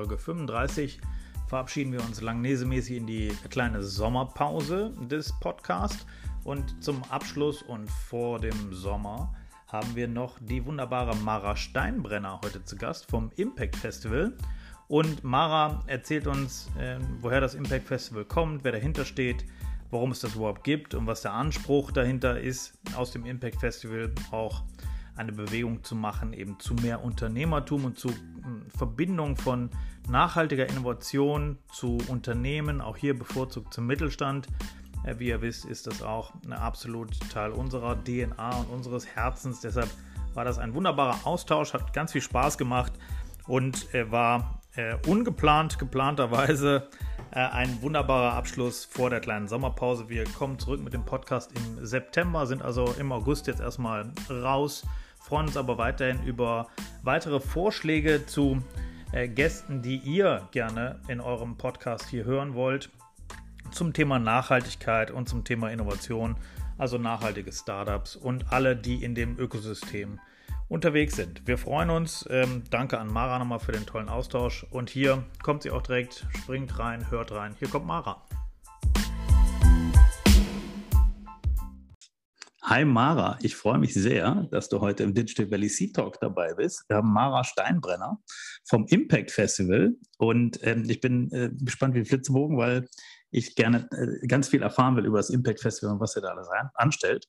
Folge 35 verabschieden wir uns langnesemäßig in die kleine Sommerpause des Podcasts. Und zum Abschluss und vor dem Sommer haben wir noch die wunderbare Mara Steinbrenner heute zu Gast vom Impact Festival. Und Mara erzählt uns, äh, woher das Impact Festival kommt, wer dahinter steht, warum es das überhaupt gibt und was der Anspruch dahinter ist, aus dem Impact Festival auch eine Bewegung zu machen, eben zu mehr Unternehmertum und zu hm, Verbindung von nachhaltiger Innovation zu Unternehmen, auch hier bevorzugt zum Mittelstand. Äh, wie ihr wisst, ist das auch ein absolut Teil unserer DNA und unseres Herzens. Deshalb war das ein wunderbarer Austausch, hat ganz viel Spaß gemacht und war äh, ungeplant, geplanterweise äh, ein wunderbarer Abschluss vor der kleinen Sommerpause. Wir kommen zurück mit dem Podcast im September, sind also im August jetzt erstmal raus freuen uns aber weiterhin über weitere Vorschläge zu äh, Gästen, die ihr gerne in eurem Podcast hier hören wollt, zum Thema Nachhaltigkeit und zum Thema Innovation, also nachhaltige Startups und alle, die in dem Ökosystem unterwegs sind. Wir freuen uns. Ähm, danke an Mara nochmal für den tollen Austausch. Und hier kommt sie auch direkt, springt rein, hört rein. Hier kommt Mara. Hi Mara, ich freue mich sehr, dass du heute im Digital Valley Sea Talk dabei bist. Wir haben Mara Steinbrenner vom Impact Festival und ähm, ich bin äh, gespannt wie Flitzebogen, weil ich gerne äh, ganz viel erfahren will über das Impact Festival und was ihr da alles an, anstellt.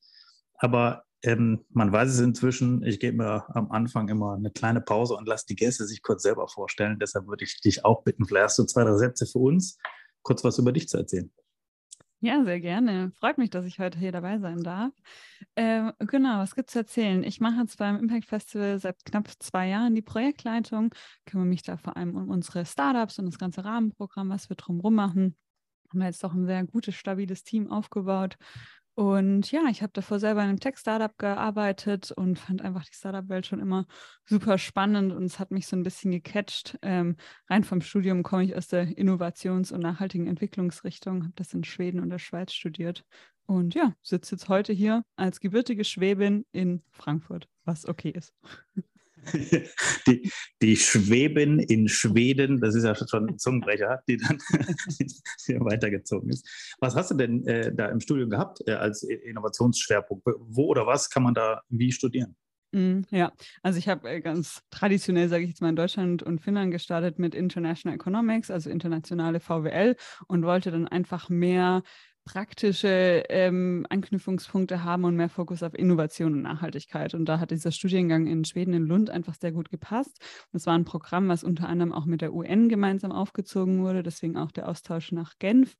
Aber ähm, man weiß es inzwischen, ich gebe mir am Anfang immer eine kleine Pause und lasse die Gäste sich kurz selber vorstellen. Deshalb würde ich dich auch bitten, vielleicht hast du zwei, drei Sätze für uns, kurz was über dich zu erzählen. Ja, sehr gerne. Freut mich, dass ich heute hier dabei sein darf. Äh, genau, was gibt es zu erzählen? Ich mache jetzt beim Impact Festival seit knapp zwei Jahren die Projektleitung, kümmere mich da vor allem um unsere Startups und das ganze Rahmenprogramm, was wir drumherum machen. Haben jetzt doch ein sehr gutes, stabiles Team aufgebaut und ja, ich habe davor selber in einem Tech-Startup gearbeitet und fand einfach die Startup-Welt schon immer super spannend und es hat mich so ein bisschen gecatcht. Ähm, rein vom Studium komme ich aus der Innovations- und nachhaltigen Entwicklungsrichtung, habe das in Schweden und der Schweiz studiert und ja, sitze jetzt heute hier als gebürtige Schwäbin in Frankfurt, was okay ist. die, die Schweben in Schweden, das ist ja schon ein Zungenbrecher, die dann weitergezogen ist. Was hast du denn äh, da im Studium gehabt äh, als Innovationsschwerpunkt? Wo oder was kann man da wie studieren? Mm, ja, also ich habe äh, ganz traditionell, sage ich jetzt mal, in Deutschland und Finnland gestartet mit International Economics, also internationale VWL und wollte dann einfach mehr praktische ähm, Anknüpfungspunkte haben und mehr Fokus auf Innovation und Nachhaltigkeit. Und da hat dieser Studiengang in Schweden, in Lund, einfach sehr gut gepasst. Das war ein Programm, was unter anderem auch mit der UN gemeinsam aufgezogen wurde, deswegen auch der Austausch nach Genf.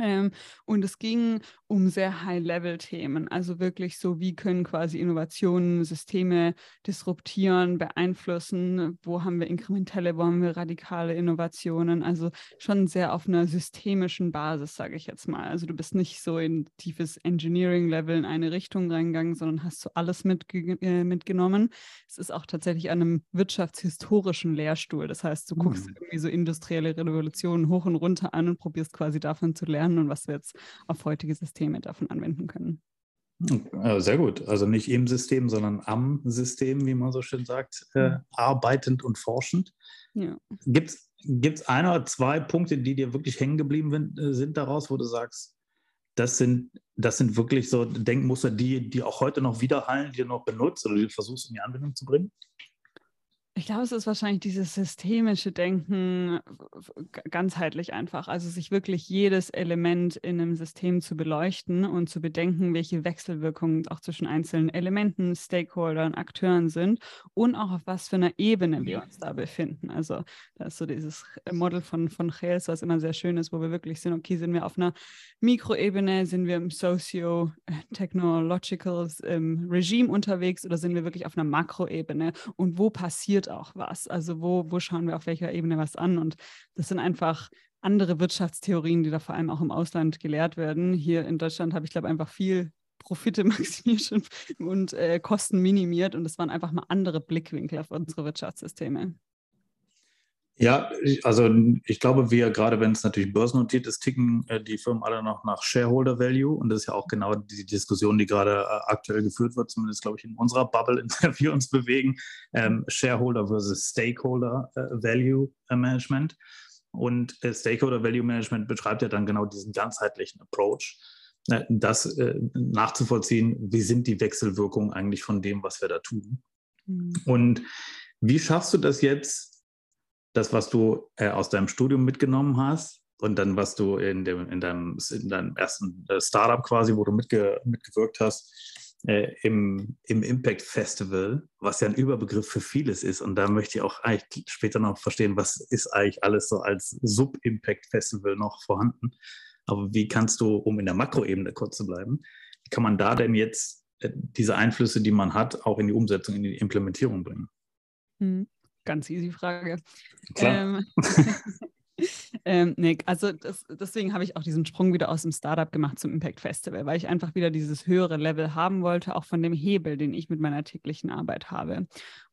Ähm, und es ging um sehr High-Level-Themen, also wirklich so, wie können quasi Innovationen Systeme disruptieren, beeinflussen, wo haben wir inkrementelle, wo haben wir radikale Innovationen, also schon sehr auf einer systemischen Basis, sage ich jetzt mal. Also du bist nicht so in tiefes Engineering-Level in eine Richtung reingegangen, sondern hast so alles mitge äh, mitgenommen. Es ist auch tatsächlich an einem wirtschaftshistorischen Lehrstuhl, das heißt, du guckst mhm. irgendwie so industrielle Revolutionen hoch und runter an und probierst quasi davon zu lernen lernen und was wir jetzt auf heutige Systeme davon anwenden können. Sehr gut. Also nicht im System, sondern am System, wie man so schön sagt, äh, arbeitend und forschend. Ja. Gibt es ein oder zwei Punkte, die dir wirklich hängen geblieben äh, sind daraus, wo du sagst, das sind, das sind wirklich so Denkmuster, die, die auch heute noch widerhallen, die du noch benutzt oder die du versuchst in die Anwendung zu bringen? Ich glaube, es ist wahrscheinlich dieses systemische Denken ganzheitlich einfach. Also sich wirklich jedes Element in einem System zu beleuchten und zu bedenken, welche Wechselwirkungen auch zwischen einzelnen Elementen, Stakeholdern, Akteuren sind und auch auf was für einer Ebene wir uns da befinden. Also da ist so dieses Model von, von Chels, was immer sehr schön ist, wo wir wirklich sind, okay, sind wir auf einer Mikroebene, sind wir im socio-technological ähm, Regime unterwegs oder sind wir wirklich auf einer Makroebene und wo passiert auch was? Also wo, wo schauen wir auf welcher Ebene was an? Und das sind einfach andere Wirtschaftstheorien, die da vor allem auch im Ausland gelehrt werden. Hier in Deutschland habe ich, glaube einfach viel Profite maximiert und, und äh, Kosten minimiert. Und das waren einfach mal andere Blickwinkel auf unsere Wirtschaftssysteme. Ja, also ich glaube, wir, gerade wenn es natürlich börsennotiert ist, ticken äh, die Firmen alle noch nach Shareholder Value. Und das ist ja auch genau die Diskussion, die gerade äh, aktuell geführt wird, zumindest glaube ich in unserer Bubble, in der wir uns bewegen. Ähm, Shareholder versus Stakeholder äh, Value äh, Management. Und äh, Stakeholder Value Management beschreibt ja dann genau diesen ganzheitlichen Approach, das nachzuvollziehen, wie sind die Wechselwirkungen eigentlich von dem, was wir da tun. Mhm. Und wie schaffst du das jetzt? Das, was du äh, aus deinem Studium mitgenommen hast und dann, was du in, dem, in, deinem, in deinem ersten äh, Startup quasi, wo du mitge mitgewirkt hast, äh, im, im Impact Festival, was ja ein Überbegriff für vieles ist. Und da möchte ich auch eigentlich später noch verstehen, was ist eigentlich alles so als Sub-Impact Festival noch vorhanden. Aber wie kannst du, um in der Makroebene kurz zu bleiben, wie kann man da denn jetzt äh, diese Einflüsse, die man hat, auch in die Umsetzung, in die Implementierung bringen? Hm. Ganz easy Frage. Klar. Ähm, ähm, nee, also das, deswegen habe ich auch diesen Sprung wieder aus dem Startup gemacht zum Impact Festival, weil ich einfach wieder dieses höhere Level haben wollte, auch von dem Hebel, den ich mit meiner täglichen Arbeit habe.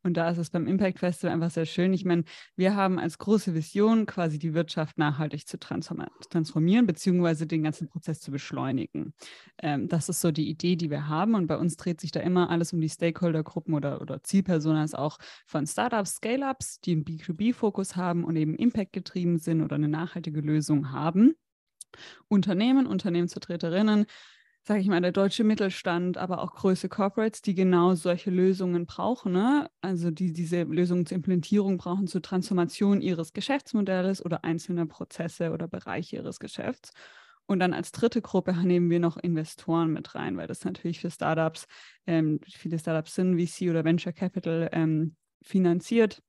Und da ist es beim Impact Festival einfach sehr schön. Ich meine, wir haben als große Vision quasi die Wirtschaft nachhaltig zu transformieren, beziehungsweise den ganzen Prozess zu beschleunigen. Ähm, das ist so die Idee, die wir haben. Und bei uns dreht sich da immer alles um die Stakeholdergruppen oder, oder Zielpersonas auch von Startups, Scale-Ups, die einen B2B-Fokus haben und eben Impact getrieben sind oder eine nachhaltige Lösung haben. Unternehmen, Unternehmensvertreterinnen, sage ich mal, der deutsche Mittelstand, aber auch größere Corporates, die genau solche Lösungen brauchen, ne? also die diese Lösungen zur Implementierung brauchen, zur Transformation ihres Geschäftsmodells oder einzelner Prozesse oder Bereiche ihres Geschäfts. Und dann als dritte Gruppe nehmen wir noch Investoren mit rein, weil das natürlich für Startups, ähm, viele Startups sind VC oder Venture Capital ähm, finanziert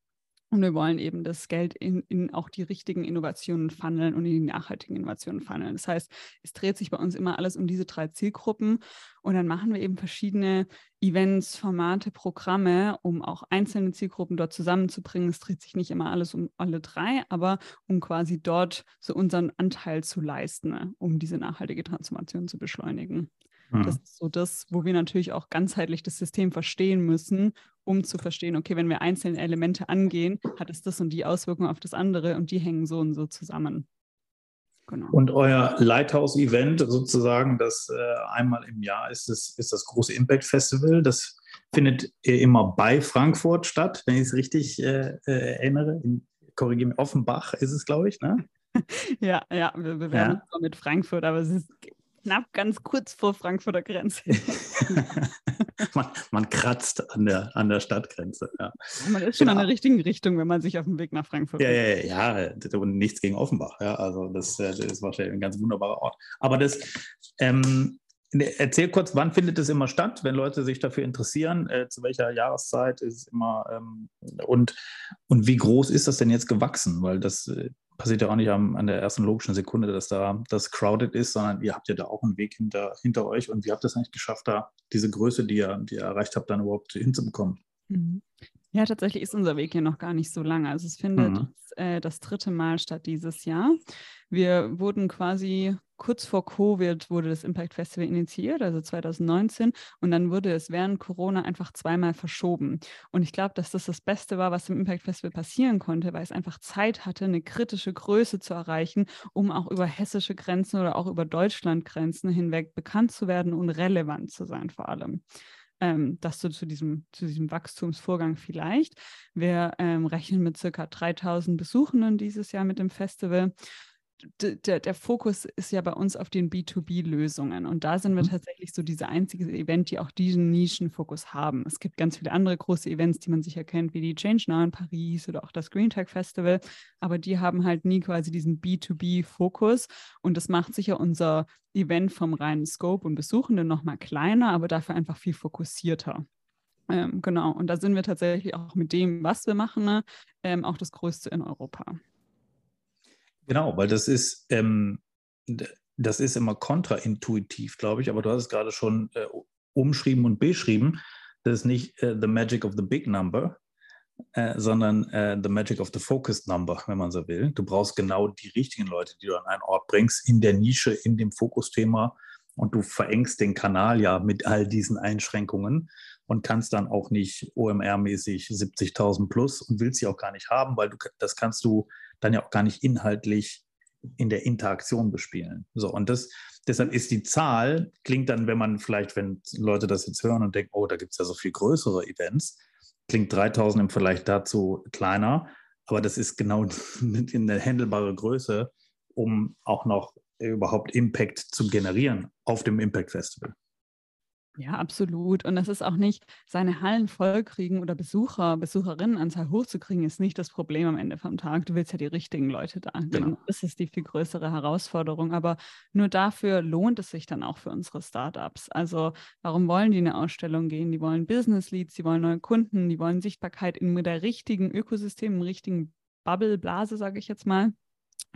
und wir wollen eben das Geld in, in, auch die richtigen Innovationen funneln und in die nachhaltigen Innovationen funneln. Das heißt, es dreht sich bei uns immer alles um diese drei Zielgruppen. Und dann machen wir eben verschiedene Events, Formate, Programme, um auch einzelne Zielgruppen dort zusammenzubringen. Es dreht sich nicht immer alles um alle drei, aber um quasi dort so unseren Anteil zu leisten, ne, um diese nachhaltige Transformation zu beschleunigen. Mhm. Das ist so das, wo wir natürlich auch ganzheitlich das System verstehen müssen, um zu verstehen, okay, wenn wir einzelne Elemente angehen, hat es das und die Auswirkungen auf das andere und die hängen so und so zusammen. Genau. Und euer Lighthouse-Event sozusagen, das äh, einmal im Jahr ist, das, ist das große Impact Festival. Das findet immer bei Frankfurt statt, wenn ich es richtig äh, äh erinnere. In, korrigiere mich, Offenbach ist es, glaube ich, ne? ja, ja, wir bewerben ja. mit Frankfurt, aber es ist knapp ganz kurz vor Frankfurter Grenze. man, man, kratzt an der, an der Stadtgrenze. Ja. Man ist schon genau. in der richtigen Richtung, wenn man sich auf dem Weg nach Frankfurt ja, ja, ja, ja, und nichts gegen Offenbach. Ja, also das, äh, das ist wahrscheinlich ein ganz wunderbarer Ort. Aber das, ähm, Erzähl kurz, wann findet es immer statt, wenn Leute sich dafür interessieren? Äh, zu welcher Jahreszeit ist es immer? Ähm, und, und wie groß ist das denn jetzt gewachsen? Weil das äh, passiert ja auch nicht am, an der ersten logischen Sekunde, dass da das crowded ist, sondern ihr habt ja da auch einen Weg hinter, hinter euch. Und wie habt ihr es eigentlich geschafft, da diese Größe, die ihr, die ihr erreicht habt, dann überhaupt hinzubekommen? Mhm. Ja, tatsächlich ist unser Weg hier noch gar nicht so lange. Also es findet mhm. äh, das dritte Mal statt dieses Jahr. Wir wurden quasi kurz vor Covid wurde das Impact Festival initiiert, also 2019, und dann wurde es während Corona einfach zweimal verschoben. Und ich glaube, dass das das Beste war, was im Impact Festival passieren konnte, weil es einfach Zeit hatte, eine kritische Größe zu erreichen, um auch über hessische Grenzen oder auch über Deutschlandgrenzen hinweg bekannt zu werden und relevant zu sein vor allem. Ähm, das so zu diesem, zu diesem Wachstumsvorgang vielleicht. Wir ähm, rechnen mit circa 3000 Besuchenden dieses Jahr mit dem Festival. Der, der Fokus ist ja bei uns auf den B2B-Lösungen. Und da sind wir mhm. tatsächlich so diese einzige Event, die auch diesen Nischenfokus haben. Es gibt ganz viele andere große Events, die man sicher kennt, wie die Change Now in Paris oder auch das Green Tech Festival. Aber die haben halt nie quasi diesen B2B-Fokus. Und das macht sicher unser Event vom reinen Scope und Besuchenden nochmal kleiner, aber dafür einfach viel fokussierter. Ähm, genau. Und da sind wir tatsächlich auch mit dem, was wir machen, ne, ähm, auch das Größte in Europa. Genau, weil das ist, ähm, das ist immer kontraintuitiv, glaube ich, aber du hast es gerade schon äh, umschrieben und beschrieben. Das ist nicht äh, the magic of the big number, äh, sondern äh, the magic of the focused number, wenn man so will. Du brauchst genau die richtigen Leute, die du an einen Ort bringst, in der Nische, in dem Fokusthema und du verengst den Kanal ja mit all diesen Einschränkungen und kannst dann auch nicht OMR-mäßig 70.000 plus und willst sie auch gar nicht haben, weil du das kannst du dann ja auch gar nicht inhaltlich in der Interaktion bespielen. So, und das, deshalb ist die Zahl, klingt dann, wenn man vielleicht, wenn Leute das jetzt hören und denken, oh, da gibt es ja so viel größere Events, klingt 3000 im Vergleich dazu kleiner, aber das ist genau eine handelbare Größe, um auch noch überhaupt Impact zu generieren auf dem Impact Festival. Ja, absolut. Und das ist auch nicht, seine Hallen vollkriegen oder Besucher, Besucherinnenanzahl hochzukriegen, ist nicht das Problem am Ende vom Tag. Du willst ja die richtigen Leute da. Genau. Das ist die viel größere Herausforderung. Aber nur dafür lohnt es sich dann auch für unsere Startups. Also warum wollen die eine Ausstellung gehen? Die wollen Business Leads, die wollen neue Kunden, die wollen Sichtbarkeit in der richtigen Ökosystem, im richtigen Bubble, Blase, sage ich jetzt mal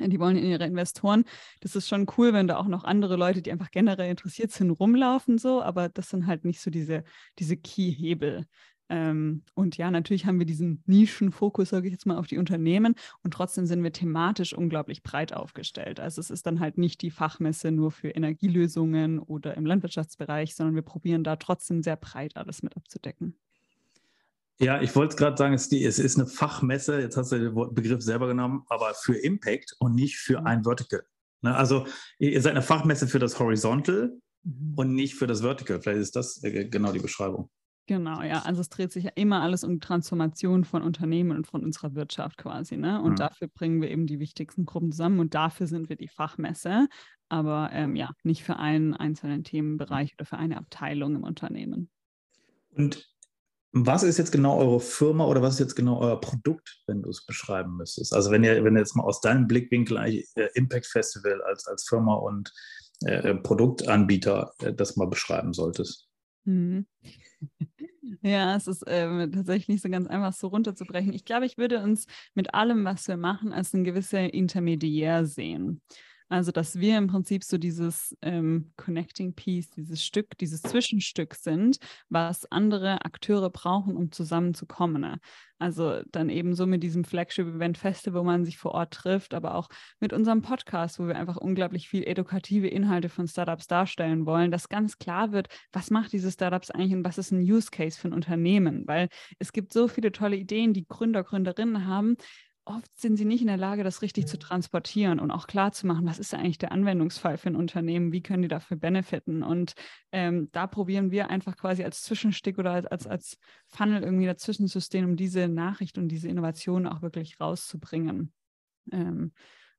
die wollen in ihre Investoren. Das ist schon cool, wenn da auch noch andere Leute, die einfach generell interessiert sind, rumlaufen so, aber das sind halt nicht so diese, diese Key-Hebel. Ähm, und ja, natürlich haben wir diesen Nischenfokus, sage ich jetzt mal, auf die Unternehmen und trotzdem sind wir thematisch unglaublich breit aufgestellt. Also es ist dann halt nicht die Fachmesse nur für Energielösungen oder im Landwirtschaftsbereich, sondern wir probieren da trotzdem sehr breit alles mit abzudecken. Ja, ich wollte gerade sagen, es ist, die, es ist, eine Fachmesse, jetzt hast du den Begriff selber genommen, aber für Impact und nicht für mhm. ein Vertical. Ne? Also ihr seid eine Fachmesse für das Horizontal mhm. und nicht für das Vertical. Vielleicht ist das äh, genau die Beschreibung. Genau, ja. Also es dreht sich ja immer alles um die Transformation von Unternehmen und von unserer Wirtschaft quasi. Ne? Und mhm. dafür bringen wir eben die wichtigsten Gruppen zusammen und dafür sind wir die Fachmesse, aber ähm, ja, nicht für einen einzelnen Themenbereich oder für eine Abteilung im Unternehmen. Und was ist jetzt genau eure Firma oder was ist jetzt genau euer Produkt, wenn du es beschreiben müsstest? Also wenn ihr, wenn ihr jetzt mal aus deinem Blickwinkel eigentlich äh, Impact Festival als, als Firma und äh, Produktanbieter äh, das mal beschreiben solltest. Mhm. Ja, es ist äh, tatsächlich nicht so ganz einfach, so runterzubrechen. Ich glaube, ich würde uns mit allem, was wir machen, als ein gewisser Intermediär sehen. Also, dass wir im Prinzip so dieses ähm, Connecting Piece, dieses Stück, dieses Zwischenstück sind, was andere Akteure brauchen, um zusammenzukommen. Ne? Also dann eben so mit diesem Flagship-Event Festival, wo man sich vor Ort trifft, aber auch mit unserem Podcast, wo wir einfach unglaublich viel edukative Inhalte von Startups darstellen wollen, dass ganz klar wird, was macht diese Startups eigentlich und was ist ein Use Case für ein Unternehmen? Weil es gibt so viele tolle Ideen, die Gründer, Gründerinnen haben, oft sind sie nicht in der Lage, das richtig zu transportieren und auch klar zu machen, was ist eigentlich der Anwendungsfall für ein Unternehmen, wie können die dafür benefiten. Und ähm, da probieren wir einfach quasi als Zwischenstück oder als, als, als Funnel irgendwie dazwischen zu stehen, um diese Nachricht und diese Innovation auch wirklich rauszubringen. Ähm,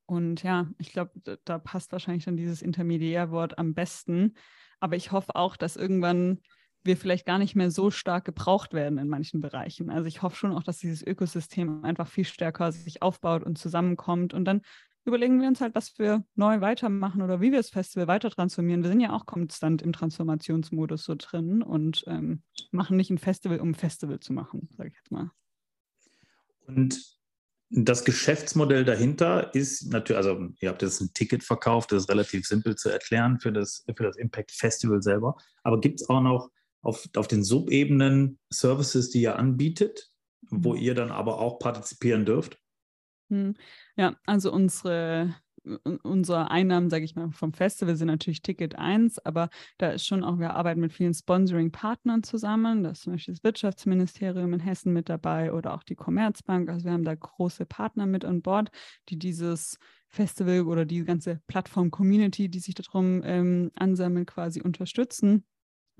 und ja, ich glaube, da, da passt wahrscheinlich dann dieses Intermediärwort am besten. Aber ich hoffe auch, dass irgendwann wir vielleicht gar nicht mehr so stark gebraucht werden in manchen Bereichen. Also ich hoffe schon auch, dass dieses Ökosystem einfach viel stärker sich aufbaut und zusammenkommt und dann überlegen wir uns halt, was wir neu weitermachen oder wie wir das Festival weiter transformieren. Wir sind ja auch konstant im Transformationsmodus so drin und ähm, machen nicht ein Festival, um ein Festival zu machen, sage ich jetzt mal. Und das Geschäftsmodell dahinter ist natürlich, also ihr habt jetzt ein Ticket verkauft, das ist relativ simpel zu erklären für das, für das Impact Festival selber. Aber gibt es auch noch auf, auf den Subebenen Services, die ihr anbietet, wo mhm. ihr dann aber auch partizipieren dürft? Hm. Ja, also unsere, unsere Einnahmen, sage ich mal, vom Festival sind natürlich Ticket 1, aber da ist schon auch, wir arbeiten mit vielen Sponsoring-Partnern zusammen. Da ist zum Beispiel das Wirtschaftsministerium in Hessen mit dabei oder auch die Commerzbank. Also wir haben da große Partner mit an Bord, die dieses Festival oder die ganze Plattform-Community, die sich darum ähm, ansammelt, quasi unterstützen.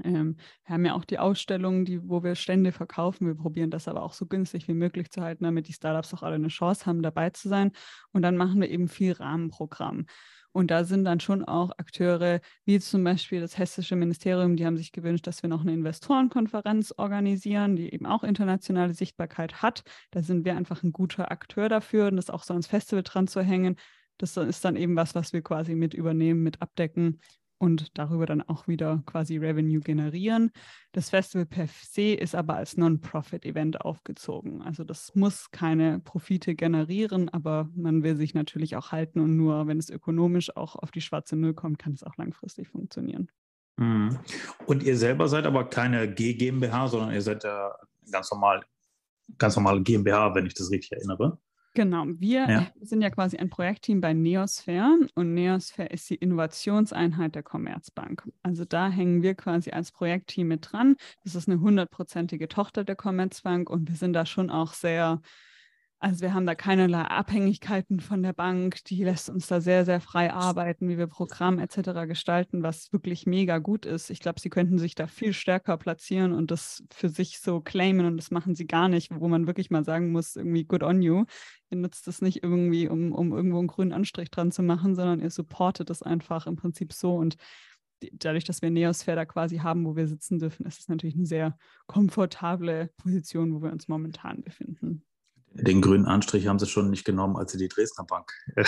Ähm, wir haben ja auch die Ausstellungen, die, wo wir Stände verkaufen. Wir probieren das aber auch so günstig wie möglich zu halten, damit die Startups auch alle eine Chance haben, dabei zu sein. Und dann machen wir eben viel Rahmenprogramm. Und da sind dann schon auch Akteure, wie zum Beispiel das Hessische Ministerium, die haben sich gewünscht, dass wir noch eine Investorenkonferenz organisieren, die eben auch internationale Sichtbarkeit hat. Da sind wir einfach ein guter Akteur dafür und das auch so ans Festival dran zu hängen. Das ist dann eben was, was wir quasi mit übernehmen, mit abdecken und darüber dann auch wieder quasi Revenue generieren. Das Festival per se ist aber als Non-Profit-Event aufgezogen. Also das muss keine Profite generieren, aber man will sich natürlich auch halten und nur wenn es ökonomisch auch auf die schwarze Null kommt, kann es auch langfristig funktionieren. Mhm. Und ihr selber seid aber keine G GmbH, sondern ihr seid ja ganz normal, ganz normale GmbH, wenn ich das richtig erinnere. Genau, wir ja. sind ja quasi ein Projektteam bei Neosphere und Neosphere ist die Innovationseinheit der Commerzbank. Also da hängen wir quasi als Projektteam mit dran. Das ist eine hundertprozentige Tochter der Commerzbank und wir sind da schon auch sehr also wir haben da keinerlei Abhängigkeiten von der Bank. Die lässt uns da sehr, sehr frei arbeiten, wie wir Programm etc. gestalten, was wirklich mega gut ist. Ich glaube, sie könnten sich da viel stärker platzieren und das für sich so claimen und das machen sie gar nicht, wo man wirklich mal sagen muss, irgendwie good on you. Ihr nutzt das nicht irgendwie, um, um irgendwo einen grünen Anstrich dran zu machen, sondern ihr supportet das einfach im Prinzip so und dadurch, dass wir Neosphere da quasi haben, wo wir sitzen dürfen, ist es natürlich eine sehr komfortable Position, wo wir uns momentan befinden. Den grünen Anstrich haben sie schon nicht genommen, als sie die Dresdner Bank äh,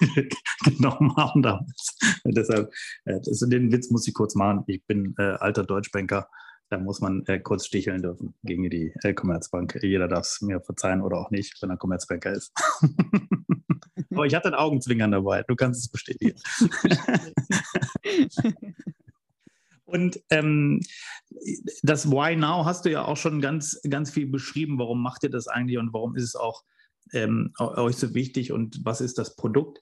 genommen haben damals. Deshalb, äh, das, den Witz muss ich kurz machen. Ich bin äh, alter Deutschbanker. Da muss man äh, kurz sticheln dürfen gegen die äh, Commerzbank. Jeder darf es mir verzeihen oder auch nicht, wenn er Commerzbanker ist. Aber ich hatte ein Augenzwinkern dabei. Du kannst es bestätigen. Und ähm, das Why Now hast du ja auch schon ganz, ganz viel beschrieben. Warum macht ihr das eigentlich und warum ist es auch ähm, euch so wichtig und was ist das Produkt?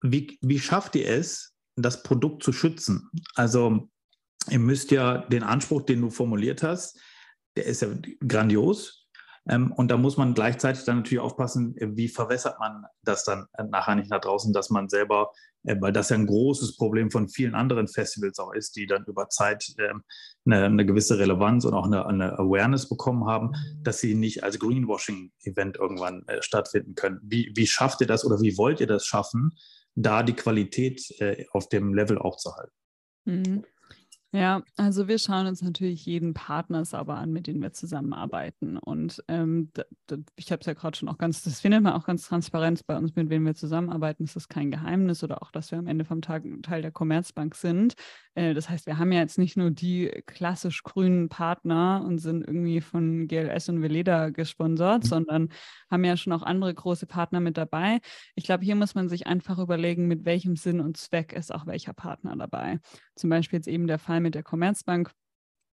Wie, wie schafft ihr es, das Produkt zu schützen? Also ihr müsst ja den Anspruch, den du formuliert hast, der ist ja grandios. Ähm, und da muss man gleichzeitig dann natürlich aufpassen, wie verwässert man das dann nachher nicht nach draußen, dass man selber äh, weil das ja ein großes Problem von vielen anderen Festivals auch ist, die dann über Zeit ähm, eine, eine gewisse Relevanz und auch eine, eine, Awareness bekommen haben, dass sie nicht als Greenwashing-Event irgendwann äh, stattfinden können. Wie, wie schafft ihr das oder wie wollt ihr das schaffen, da die Qualität äh, auf dem Level auch zu halten? Mhm. Ja, also wir schauen uns natürlich jeden Partner sauber an, mit dem wir zusammenarbeiten. Und ähm, ich habe es ja gerade schon auch ganz, das findet man auch ganz transparent bei uns, mit wem wir zusammenarbeiten. Das ist kein Geheimnis oder auch, dass wir am Ende vom Tag Teil der Commerzbank sind. Äh, das heißt, wir haben ja jetzt nicht nur die klassisch grünen Partner und sind irgendwie von GLS und Veleda gesponsert, mhm. sondern haben ja schon auch andere große Partner mit dabei. Ich glaube, hier muss man sich einfach überlegen, mit welchem Sinn und Zweck ist auch welcher Partner dabei. Zum Beispiel jetzt eben der Fall mit der Commerzbank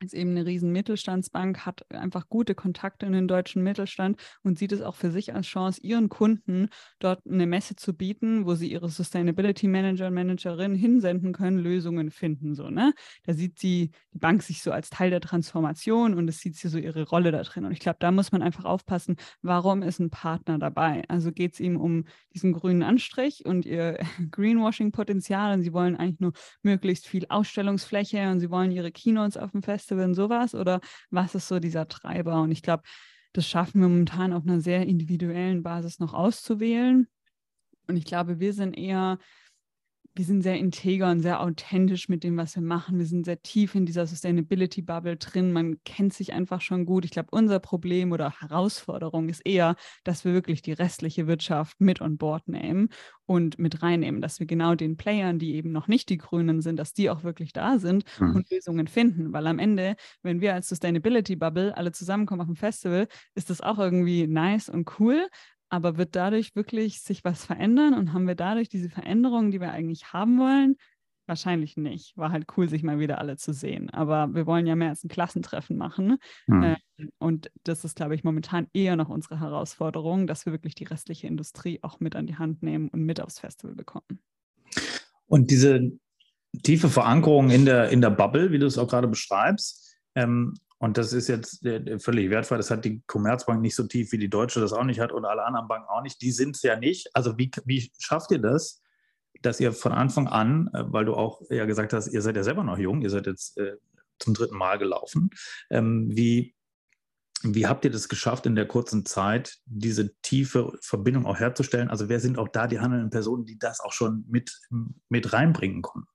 ist eben eine riesen Mittelstandsbank, hat einfach gute Kontakte in den deutschen Mittelstand und sieht es auch für sich als Chance, ihren Kunden dort eine Messe zu bieten, wo sie ihre Sustainability Manager und Managerin hinsenden können, Lösungen finden. So, ne? Da sieht sie die Bank sich so als Teil der Transformation und es sieht sie so ihre Rolle da drin. Und ich glaube, da muss man einfach aufpassen, warum ist ein Partner dabei? Also geht es ihm um diesen grünen Anstrich und ihr Greenwashing-Potenzial und sie wollen eigentlich nur möglichst viel Ausstellungsfläche und sie wollen ihre Keynotes auf dem Fest Festival und sowas? Oder was ist so dieser Treiber? Und ich glaube, das schaffen wir momentan auf einer sehr individuellen Basis noch auszuwählen. Und ich glaube, wir sind eher wir sind sehr integer und sehr authentisch mit dem, was wir machen. Wir sind sehr tief in dieser Sustainability-Bubble drin. Man kennt sich einfach schon gut. Ich glaube, unser Problem oder Herausforderung ist eher, dass wir wirklich die restliche Wirtschaft mit on board nehmen und mit reinnehmen, dass wir genau den Playern, die eben noch nicht die Grünen sind, dass die auch wirklich da sind mhm. und Lösungen finden. Weil am Ende, wenn wir als Sustainability-Bubble alle zusammenkommen auf dem Festival, ist das auch irgendwie nice und cool. Aber wird dadurch wirklich sich was verändern und haben wir dadurch diese Veränderungen, die wir eigentlich haben wollen? Wahrscheinlich nicht. War halt cool, sich mal wieder alle zu sehen. Aber wir wollen ja mehr als ein Klassentreffen machen. Mhm. Und das ist, glaube ich, momentan eher noch unsere Herausforderung, dass wir wirklich die restliche Industrie auch mit an die Hand nehmen und mit aufs Festival bekommen. Und diese tiefe Verankerung in der, in der Bubble, wie du es auch gerade beschreibst, ähm, und das ist jetzt völlig wertvoll. Das hat die Commerzbank nicht so tief, wie die Deutsche das auch nicht hat und alle anderen Banken auch nicht. Die sind es ja nicht. Also wie, wie schafft ihr das, dass ihr von Anfang an, äh, weil du auch ja gesagt hast, ihr seid ja selber noch jung, ihr seid jetzt äh, zum dritten Mal gelaufen. Ähm, wie, wie habt ihr das geschafft, in der kurzen Zeit diese tiefe Verbindung auch herzustellen? Also wer sind auch da die handelnden Personen, die das auch schon mit, mit reinbringen konnten?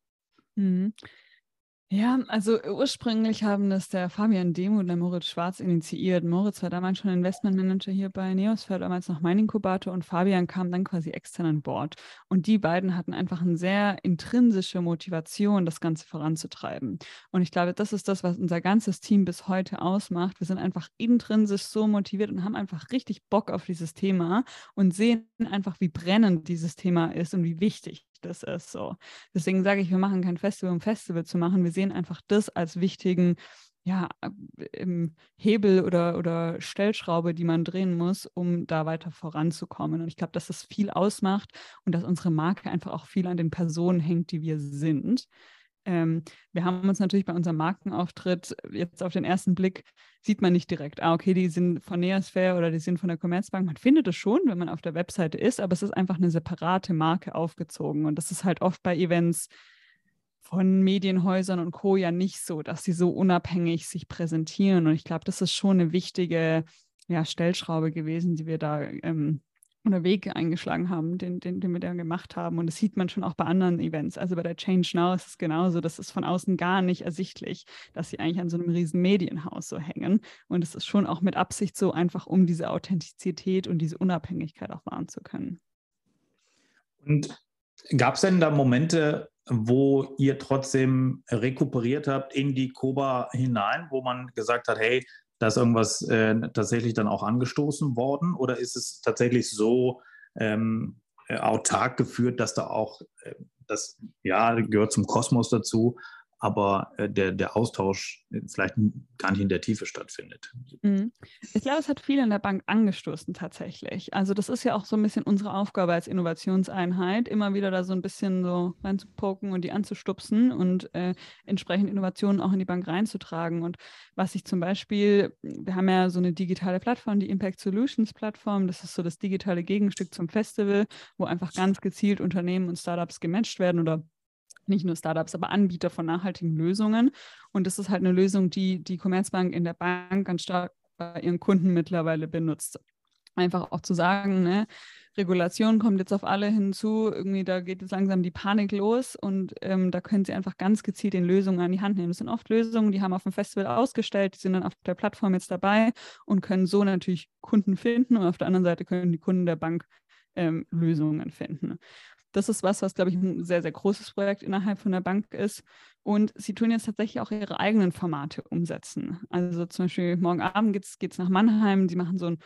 Mhm. Ja, also ursprünglich haben das der Fabian Demo und der Moritz Schwarz initiiert. Moritz war damals schon Investmentmanager hier bei Neosfer, damals noch mein Inkubator und Fabian kam dann quasi extern an Bord. Und die beiden hatten einfach eine sehr intrinsische Motivation, das Ganze voranzutreiben. Und ich glaube, das ist das, was unser ganzes Team bis heute ausmacht. Wir sind einfach intrinsisch so motiviert und haben einfach richtig Bock auf dieses Thema und sehen einfach, wie brennend dieses Thema ist und wie wichtig das ist. So. Deswegen sage ich, wir machen kein Festival, um Festival zu machen. Wir sehen einfach das als wichtigen ja, Hebel oder, oder Stellschraube, die man drehen muss, um da weiter voranzukommen. Und ich glaube, dass das viel ausmacht und dass unsere Marke einfach auch viel an den Personen hängt, die wir sind. Ähm, wir haben uns natürlich bei unserem Markenauftritt jetzt auf den ersten Blick sieht man nicht direkt, ah, okay, die sind von Neosphere oder die sind von der Commerzbank. Man findet es schon, wenn man auf der Webseite ist, aber es ist einfach eine separate Marke aufgezogen. Und das ist halt oft bei Events von Medienhäusern und Co. ja nicht so, dass sie so unabhängig sich präsentieren. Und ich glaube, das ist schon eine wichtige ja, Stellschraube gewesen, die wir da ähm, oder Weg eingeschlagen haben, den, den, den wir da gemacht haben. Und das sieht man schon auch bei anderen Events. Also bei der Change Now ist es genauso. Das ist von außen gar nicht ersichtlich, dass sie eigentlich an so einem riesen Medienhaus so hängen. Und es ist schon auch mit Absicht so einfach, um diese Authentizität und diese Unabhängigkeit auch wahren zu können. Und gab es denn da Momente, wo ihr trotzdem rekuperiert habt in die Koba hinein, wo man gesagt hat, hey, da ist irgendwas äh, tatsächlich dann auch angestoßen worden? Oder ist es tatsächlich so ähm, äh, autark geführt, dass da auch, äh, das ja, gehört zum Kosmos dazu, aber äh, der, der Austausch äh, vielleicht gar nicht in der Tiefe stattfindet. Mhm. Ich glaube, es hat viel in der Bank angestoßen tatsächlich. Also das ist ja auch so ein bisschen unsere Aufgabe als Innovationseinheit, immer wieder da so ein bisschen so reinzupoken und die anzustupsen und äh, entsprechend Innovationen auch in die Bank reinzutragen. Und was ich zum Beispiel, wir haben ja so eine digitale Plattform, die Impact Solutions Plattform, das ist so das digitale Gegenstück zum Festival, wo einfach ganz gezielt Unternehmen und Startups gematcht werden oder nicht nur Startups, aber Anbieter von nachhaltigen Lösungen. Und das ist halt eine Lösung, die die Commerzbank in der Bank ganz stark bei ihren Kunden mittlerweile benutzt. Einfach auch zu sagen, ne, Regulation kommt jetzt auf alle hinzu, irgendwie da geht jetzt langsam die Panik los und ähm, da können sie einfach ganz gezielt den Lösungen an die Hand nehmen. Das sind oft Lösungen, die haben auf dem Festival ausgestellt, die sind dann auf der Plattform jetzt dabei und können so natürlich Kunden finden und auf der anderen Seite können die Kunden der Bank ähm, Lösungen finden. Das ist was, was, glaube ich, ein sehr, sehr großes Projekt innerhalb von der Bank ist. Und sie tun jetzt tatsächlich auch ihre eigenen Formate umsetzen. Also zum Beispiel morgen Abend geht es nach Mannheim. Sie machen so ein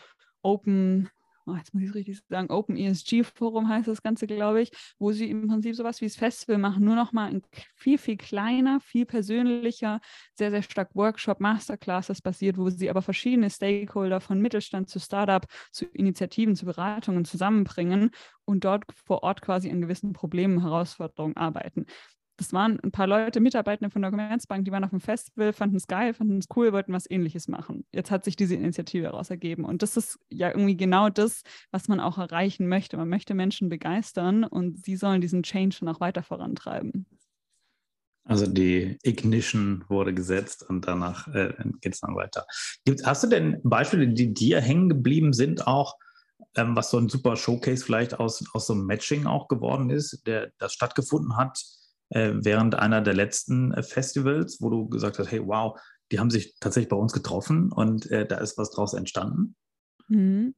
Open oh, jetzt muss ich es richtig sagen, Open ESG Forum heißt das Ganze, glaube ich, wo sie im Prinzip sowas wie das Festival machen, nur noch mal viel, viel kleiner, viel persönlicher, sehr, sehr stark Workshop, Masterclasses basiert, wo sie aber verschiedene Stakeholder von Mittelstand zu Startup, zu Initiativen, zu Beratungen zusammenbringen und dort vor Ort quasi an gewissen Problemen, Herausforderungen arbeiten das waren ein paar Leute, Mitarbeitende von der Commerzbank, die waren auf dem Festival, fanden es geil, fanden es cool, wollten was ähnliches machen. Jetzt hat sich diese Initiative daraus ergeben. Und das ist ja irgendwie genau das, was man auch erreichen möchte. Man möchte Menschen begeistern und sie sollen diesen Change dann auch weiter vorantreiben. Also die Ignition wurde gesetzt und danach äh, geht es dann weiter. Gibt, hast du denn Beispiele, die dir hängen geblieben sind, auch ähm, was so ein super Showcase vielleicht aus, aus so einem Matching auch geworden ist, der das stattgefunden hat? Äh, während einer der letzten äh, Festivals, wo du gesagt hast, hey, wow, die haben sich tatsächlich bei uns getroffen und äh, da ist was draus entstanden? Mhm.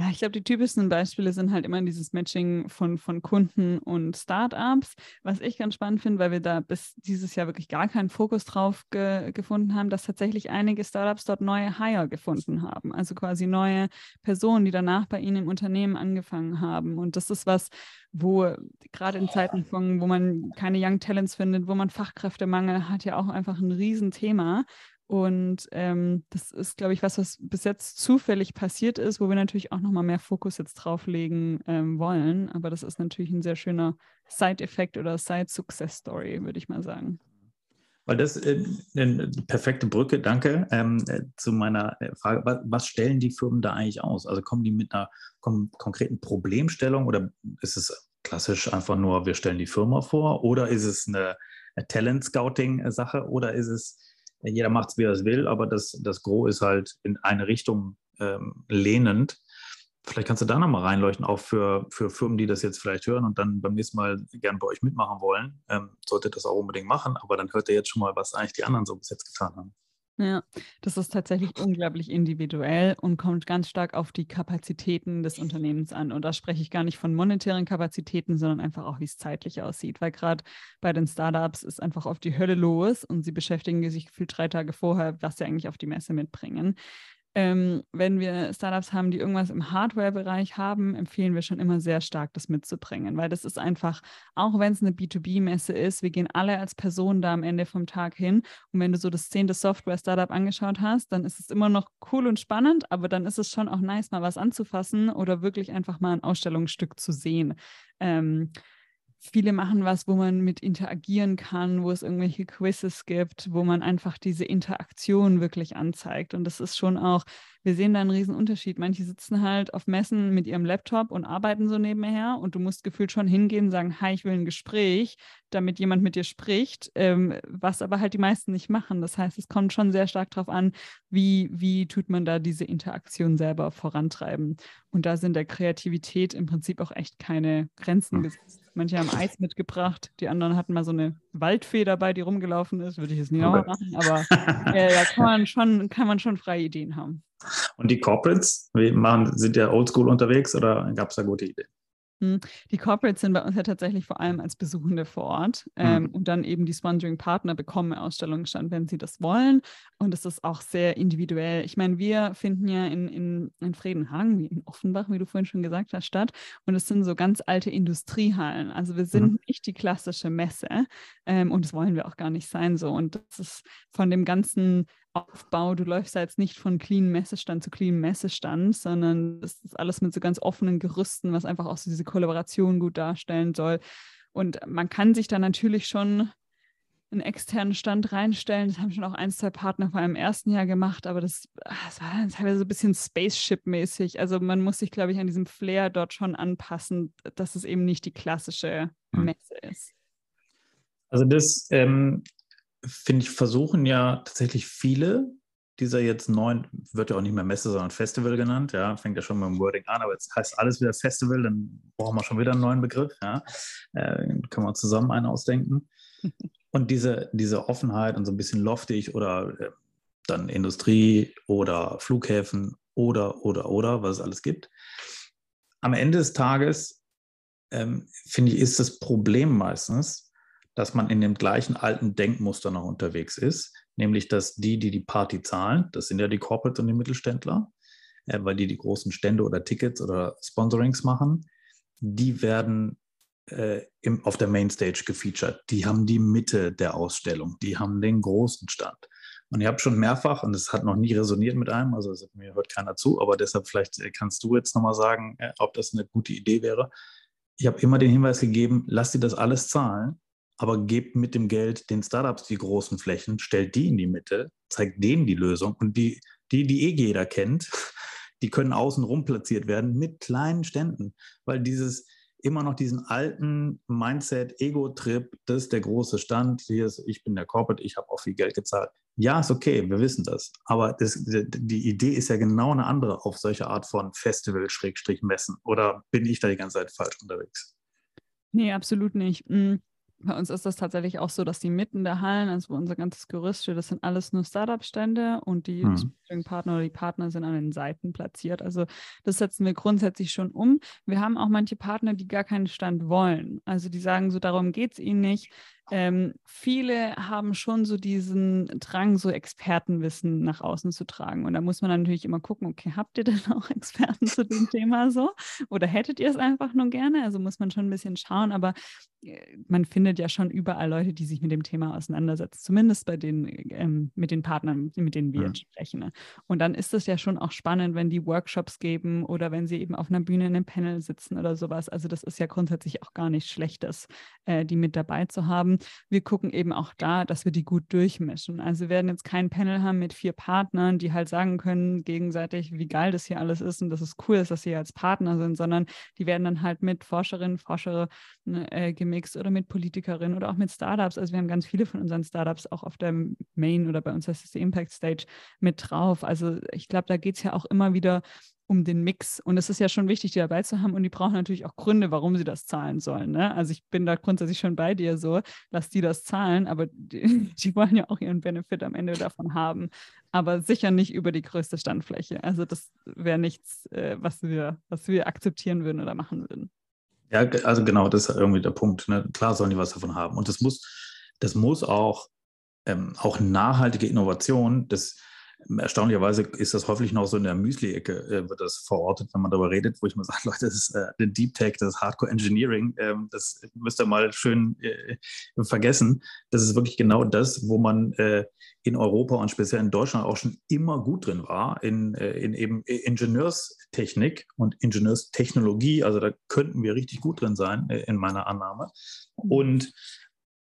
Ja, ich glaube, die typischsten Beispiele sind halt immer dieses Matching von, von Kunden und Startups, was ich ganz spannend finde, weil wir da bis dieses Jahr wirklich gar keinen Fokus drauf ge gefunden haben, dass tatsächlich einige Startups dort neue Hire gefunden haben, also quasi neue Personen, die danach bei ihnen im Unternehmen angefangen haben. Und das ist was, wo gerade in Zeiten von, wo man keine Young Talents findet, wo man Fachkräftemangel hat, ja auch einfach ein Riesenthema. Und ähm, das ist, glaube ich, was, was bis jetzt zufällig passiert ist, wo wir natürlich auch nochmal mehr Fokus jetzt drauflegen ähm, wollen. Aber das ist natürlich ein sehr schöner Side-Effekt oder Side-Success-Story, würde ich mal sagen. Weil das äh, eine perfekte Brücke, danke, ähm, äh, zu meiner äh, Frage. Was, was, stellen die Firmen da eigentlich aus? Also kommen die mit einer konkreten Problemstellung oder ist es klassisch einfach nur, wir stellen die Firma vor oder ist es eine Talent-Scouting-Sache oder ist es jeder macht es, wie er es will, aber das, das Gros ist halt in eine Richtung ähm, lehnend. Vielleicht kannst du da nochmal reinleuchten, auch für, für Firmen, die das jetzt vielleicht hören und dann beim nächsten Mal gerne bei euch mitmachen wollen. Ähm, solltet das auch unbedingt machen, aber dann hört ihr jetzt schon mal, was eigentlich die anderen so bis jetzt getan haben. Ja, das ist tatsächlich unglaublich individuell und kommt ganz stark auf die Kapazitäten des Unternehmens an. Und da spreche ich gar nicht von monetären Kapazitäten, sondern einfach auch, wie es zeitlich aussieht. Weil gerade bei den Startups ist einfach auf die Hölle los und sie beschäftigen sich gefühlt drei Tage vorher, was sie eigentlich auf die Messe mitbringen. Ähm, wenn wir Startups haben, die irgendwas im Hardware-Bereich haben, empfehlen wir schon immer sehr stark, das mitzubringen, weil das ist einfach, auch wenn es eine B2B-Messe ist, wir gehen alle als Person da am Ende vom Tag hin. Und wenn du so das zehnte Software-Startup angeschaut hast, dann ist es immer noch cool und spannend, aber dann ist es schon auch nice, mal was anzufassen oder wirklich einfach mal ein Ausstellungsstück zu sehen. Ähm, Viele machen was, wo man mit interagieren kann, wo es irgendwelche Quizzes gibt, wo man einfach diese Interaktion wirklich anzeigt. Und das ist schon auch wir sehen da einen riesen Unterschied. Manche sitzen halt auf Messen mit ihrem Laptop und arbeiten so nebenher und du musst gefühlt schon hingehen und sagen, hi, ich will ein Gespräch, damit jemand mit dir spricht, ähm, was aber halt die meisten nicht machen. Das heißt, es kommt schon sehr stark darauf an, wie, wie tut man da diese Interaktion selber vorantreiben. Und da sind der Kreativität im Prinzip auch echt keine Grenzen gesetzt. Manche haben Eis mitgebracht, die anderen hatten mal so eine Waldfee dabei, die rumgelaufen ist. Würde ich jetzt nicht nochmal machen, aber äh, da kann man, schon, kann man schon freie Ideen haben. Und die Corporates, wie machen, sind ja oldschool unterwegs oder gab es da gute Ideen? Hm, die Corporates sind bei uns ja tatsächlich vor allem als Besuchende vor Ort ähm, mhm. und dann eben die Sponsoring-Partner bekommen Ausstellungsstand, wenn sie das wollen. Und es ist auch sehr individuell. Ich meine, wir finden ja in, in, in Friedenhagen, wie in Offenbach, wie du vorhin schon gesagt hast, statt. Und es sind so ganz alte Industriehallen. Also wir sind mhm. nicht die klassische Messe ähm, und das wollen wir auch gar nicht sein so. Und das ist von dem ganzen Aufbau. Du läufst ja jetzt nicht von clean Messestand zu clean Messestand, sondern das ist alles mit so ganz offenen Gerüsten, was einfach auch so diese Kollaboration gut darstellen soll. Und man kann sich da natürlich schon einen externen Stand reinstellen. Das haben schon auch ein, zwei Partner vor einem ersten Jahr gemacht, aber das, ah, das war teilweise so ein bisschen Spaceship-mäßig. Also man muss sich, glaube ich, an diesem Flair dort schon anpassen, dass es eben nicht die klassische hm. Messe ist. Also das ähm, finde ich, versuchen ja tatsächlich viele dieser jetzt neuen, wird ja auch nicht mehr Messe, sondern Festival genannt, ja, fängt ja schon mit dem Wording an, aber jetzt heißt alles wieder Festival, dann brauchen wir schon wieder einen neuen Begriff, ja, äh, können wir zusammen einen ausdenken. Und diese, diese Offenheit und so ein bisschen loftig oder äh, dann Industrie oder Flughäfen oder, oder, oder, was es alles gibt. Am Ende des Tages, ähm, finde ich, ist das Problem meistens, dass man in dem gleichen alten Denkmuster noch unterwegs ist, nämlich dass die, die die Party zahlen, das sind ja die Corporates und die Mittelständler, äh, weil die die großen Stände oder Tickets oder Sponsorings machen, die werden äh, im, auf der Mainstage gefeatured. Die haben die Mitte der Ausstellung, die haben den großen Stand. Und ich habe schon mehrfach, und es hat noch nie resoniert mit einem, also mir hört keiner zu, aber deshalb vielleicht äh, kannst du jetzt nochmal sagen, äh, ob das eine gute Idee wäre. Ich habe immer den Hinweis gegeben, lass sie das alles zahlen aber gebt mit dem Geld den Startups die großen Flächen, stellt die in die Mitte, zeigt denen die Lösung und die, die, die eh jeder kennt, die können außenrum platziert werden mit kleinen Ständen, weil dieses immer noch diesen alten Mindset, Ego-Trip, das ist der große Stand, hier ist, ich bin der Corporate, ich habe auch viel Geld gezahlt. Ja, ist okay, wir wissen das. Aber das, die Idee ist ja genau eine andere auf solche Art von Festival-Messen. Oder bin ich da die ganze Zeit falsch unterwegs? Nee, absolut nicht. Mhm. Bei uns ist das tatsächlich auch so, dass die mitten der Hallen, also wo unser ganzes Gerüst steht, das sind alles nur Startup-Stände und die mhm. Partner oder die Partner sind an den Seiten platziert. Also das setzen wir grundsätzlich schon um. Wir haben auch manche Partner, die gar keinen Stand wollen. Also die sagen so, darum geht es ihnen nicht. Ähm, viele haben schon so diesen Drang, so Expertenwissen nach außen zu tragen. Und da muss man natürlich immer gucken, okay, habt ihr denn auch Experten zu dem Thema so? Oder hättet ihr es einfach nur gerne? Also muss man schon ein bisschen schauen. Aber äh, man findet ja schon überall Leute, die sich mit dem Thema auseinandersetzen. Zumindest bei den, ähm, mit den Partnern, mit denen wir ja. sprechen. Ne? Und dann ist es ja schon auch spannend, wenn die Workshops geben oder wenn sie eben auf einer Bühne in einem Panel sitzen oder sowas. Also das ist ja grundsätzlich auch gar nichts Schlechtes, äh, die mit dabei zu haben. Wir gucken eben auch da, dass wir die gut durchmischen. Also wir werden jetzt kein Panel haben mit vier Partnern, die halt sagen können gegenseitig, wie geil das hier alles ist und dass es cool ist, dass sie als Partner sind, sondern die werden dann halt mit Forscherinnen, Forscher äh, gemixt oder mit Politikerinnen oder auch mit Startups. Also wir haben ganz viele von unseren Startups auch auf der Main oder bei uns heißt es die Impact Stage mit drauf. Also ich glaube, da geht es ja auch immer wieder um den Mix. Und es ist ja schon wichtig, die dabei zu haben. Und die brauchen natürlich auch Gründe, warum sie das zahlen sollen. Ne? Also ich bin da grundsätzlich schon bei dir so, lass die das zahlen, aber die, die, wollen ja auch ihren Benefit am Ende davon haben. Aber sicher nicht über die größte Standfläche. Also das wäre nichts, äh, was, wir, was wir akzeptieren würden oder machen würden. Ja, also genau, das ist irgendwie der Punkt. Ne? Klar sollen die was davon haben. Und das muss, das muss auch, ähm, auch nachhaltige Innovation, das Erstaunlicherweise ist das häufig noch so in der Müsli-Ecke, äh, wird das verortet, wenn man darüber redet, wo ich mal sage, Leute, das ist äh, Deep Tech, das ist Hardcore Engineering, ähm, das müsst ihr mal schön äh, vergessen. Das ist wirklich genau das, wo man äh, in Europa und speziell in Deutschland auch schon immer gut drin war, in, äh, in eben Ingenieurstechnik und Ingenieurstechnologie. Also da könnten wir richtig gut drin sein, äh, in meiner Annahme. Mhm. Und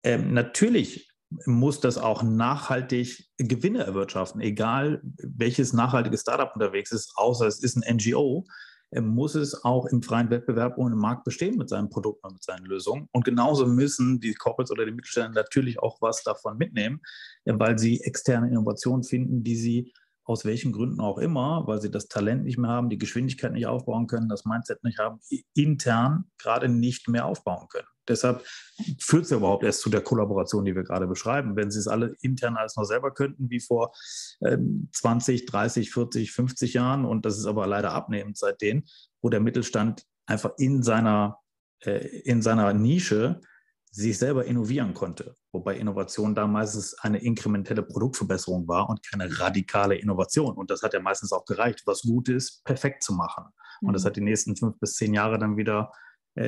ähm, natürlich muss das auch nachhaltig Gewinne erwirtschaften, egal welches nachhaltige Startup unterwegs ist, außer es ist ein NGO, äh, muss es auch im freien Wettbewerb im Markt bestehen mit seinen Produkten und mit seinen Lösungen. Und genauso müssen die Corporates oder die Mittelständler natürlich auch was davon mitnehmen, äh, weil sie externe Innovationen finden, die sie aus welchen Gründen auch immer, weil sie das Talent nicht mehr haben, die Geschwindigkeit nicht aufbauen können, das Mindset nicht haben, intern gerade nicht mehr aufbauen können. Deshalb führt es ja überhaupt erst zu der Kollaboration, die wir gerade beschreiben. Wenn sie es alle intern alles noch selber könnten, wie vor ähm, 20, 30, 40, 50 Jahren, und das ist aber leider abnehmend seitdem, wo der Mittelstand einfach in seiner, äh, in seiner Nische sich selber innovieren konnte. Wobei Innovation da meistens eine inkrementelle Produktverbesserung war und keine radikale Innovation. Und das hat ja meistens auch gereicht, was gut ist, perfekt zu machen. Und das mhm. hat die nächsten fünf bis zehn Jahre dann wieder